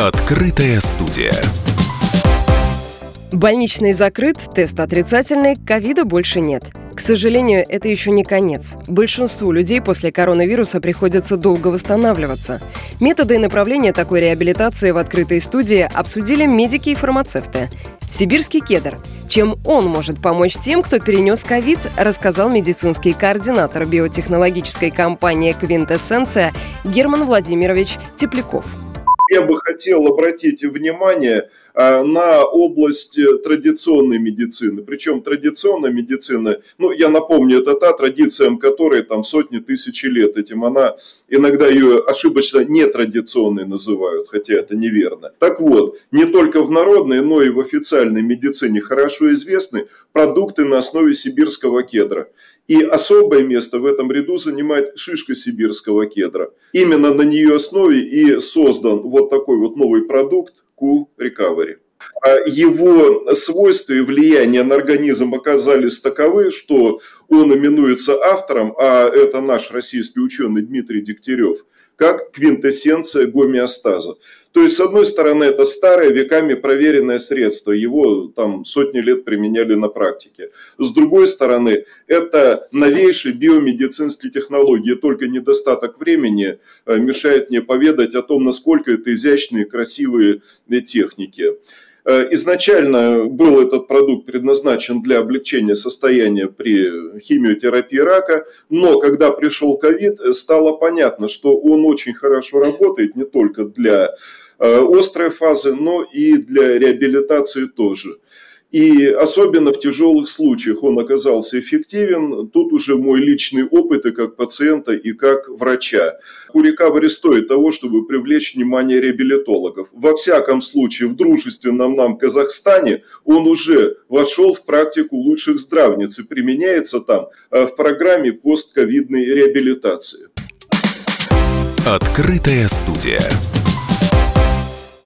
Открытая студия. Больничный закрыт, тест отрицательный, ковида больше нет. К сожалению, это еще не конец. Большинству людей после коронавируса приходится долго восстанавливаться. Методы и направления такой реабилитации в открытой студии обсудили медики и фармацевты. Сибирский кедр. Чем он может помочь тем, кто перенес ковид, рассказал медицинский координатор биотехнологической компании «Квинтэссенция» Герман Владимирович Тепляков я бы хотел обратить внимание на область э, традиционной медицины. Причем традиционная медицина, ну, я напомню, это та традиция, которой там сотни тысяч лет. Этим она, иногда ее ошибочно нетрадиционной называют, хотя это неверно. Так вот, не только в народной, но и в официальной медицине хорошо известны продукты на основе сибирского кедра. И особое место в этом ряду занимает шишка сибирского кедра. Именно на нее основе и создан вот такой вот новый продукт Q-Recovery. А его свойства и влияние на организм оказались таковы, что он именуется автором, а это наш российский ученый Дмитрий Дегтярев – как квинтэссенция гомеостаза. То есть, с одной стороны, это старое, веками проверенное средство, его там сотни лет применяли на практике. С другой стороны, это новейшие биомедицинские технологии, только недостаток времени э, мешает мне поведать о том, насколько это изящные, красивые техники. Э, изначально был этот продукт предназначен для облегчения состояния при химиотерапии рака, но когда пришел ковид, стало понятно, что он очень хорошо работает не только для э, острой фазы, но и для реабилитации тоже. И особенно в тяжелых случаях он оказался эффективен. Тут уже мой личный опыт и как пациента, и как врача. Курикавари стоит того, чтобы привлечь внимание реабилитологов. Во всяком случае, в дружественном нам Казахстане он уже вошел в практику лучших здравниц и применяется там э, в программе постковидной реабилитации. Открытая студия.